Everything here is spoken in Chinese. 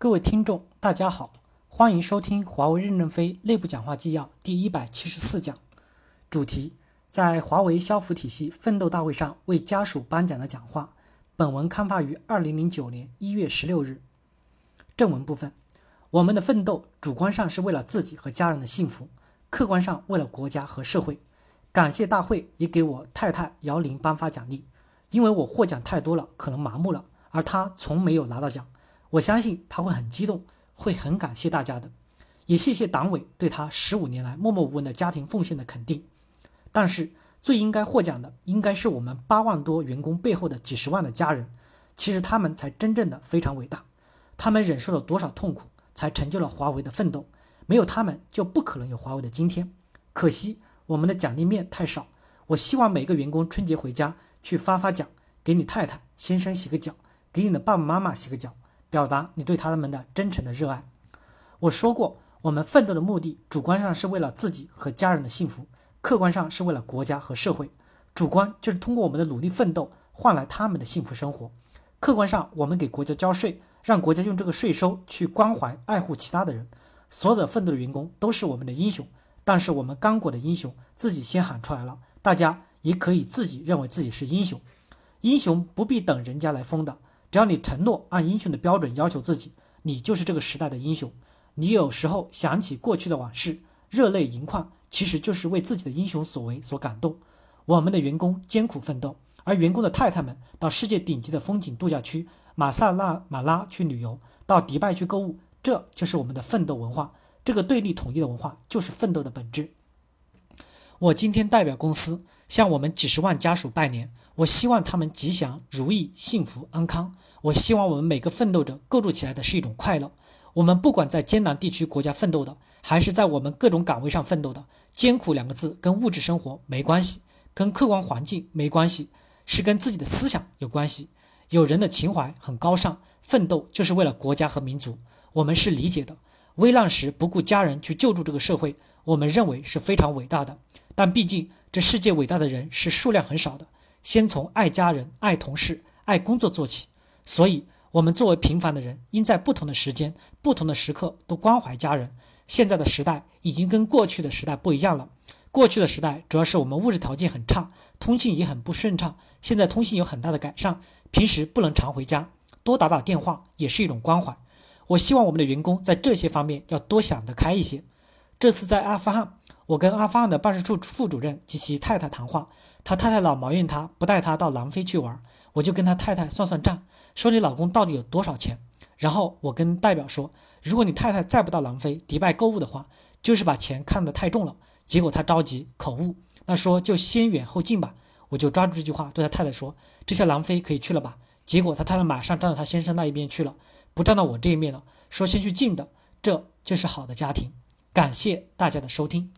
各位听众，大家好，欢迎收听华为任正非内部讲话纪要第一百七十四讲，主题在华为消服体系奋斗大会上为家属颁奖的讲话。本文刊发于二零零九年一月十六日。正文部分，我们的奋斗主观上是为了自己和家人的幸福，客观上为了国家和社会。感谢大会也给我太太姚玲颁发奖励，因为我获奖太多了，可能麻木了，而她从没有拿到奖。我相信他会很激动，会很感谢大家的，也谢谢党委对他十五年来默默无闻的家庭奉献的肯定。但是最应该获奖的，应该是我们八万多员工背后的几十万的家人，其实他们才真正的非常伟大。他们忍受了多少痛苦，才成就了华为的奋斗？没有他们，就不可能有华为的今天。可惜我们的奖励面太少。我希望每个员工春节回家去发发奖，给你太太、先生洗个脚，给你的爸爸妈妈洗个脚。表达你对他们的真诚的热爱。我说过，我们奋斗的目的，主观上是为了自己和家人的幸福，客观上是为了国家和社会。主观就是通过我们的努力奋斗换来他们的幸福生活，客观上我们给国家交税，让国家用这个税收去关怀爱护其他的人。所有的奋斗的员工都是我们的英雄，但是我们刚果的英雄自己先喊出来了，大家也可以自己认为自己是英雄。英雄不必等人家来封的。只要你承诺按英雄的标准要求自己，你就是这个时代的英雄。你有时候想起过去的往事，热泪盈眶，其实就是为自己的英雄所为所感动。我们的员工艰苦奋斗，而员工的太太们到世界顶级的风景度假区马萨拉马拉去旅游，到迪拜去购物，这就是我们的奋斗文化。这个对立统一的文化，就是奋斗的本质。我今天代表公司向我们几十万家属拜年。我希望他们吉祥如意、幸福安康。我希望我们每个奋斗者构筑起来的是一种快乐。我们不管在艰难地区国家奋斗的，还是在我们各种岗位上奋斗的，艰苦两个字跟物质生活没关系，跟客观环境没关系，是跟自己的思想有关系。有人的情怀很高尚，奋斗就是为了国家和民族，我们是理解的。危难时不顾家人去救助这个社会，我们认为是非常伟大的。但毕竟这世界伟大的人是数量很少的。先从爱家人、爱同事、爱工作做起，所以，我们作为平凡的人，应在不同的时间、不同的时刻都关怀家人。现在的时代已经跟过去的时代不一样了。过去的时代主要是我们物质条件很差，通信也很不顺畅。现在通信有很大的改善，平时不能常回家，多打打电话也是一种关怀。我希望我们的员工在这些方面要多想得开一些。这次在阿富汗，我跟阿富汗的办事处副主任及其太太谈话。他太太老埋怨他不带他到南非去玩，我就跟他太太算算账，说你老公到底有多少钱。然后我跟代表说，如果你太太再不到南非、迪拜购物的话，就是把钱看得太重了。结果他着急口误，那说就先远后近吧。我就抓住这句话对他太太说，这下南非可以去了吧？结果他太太马上站到他先生那一边去了，不站到我这一面了，说先去近的。这就是好的家庭。感谢大家的收听。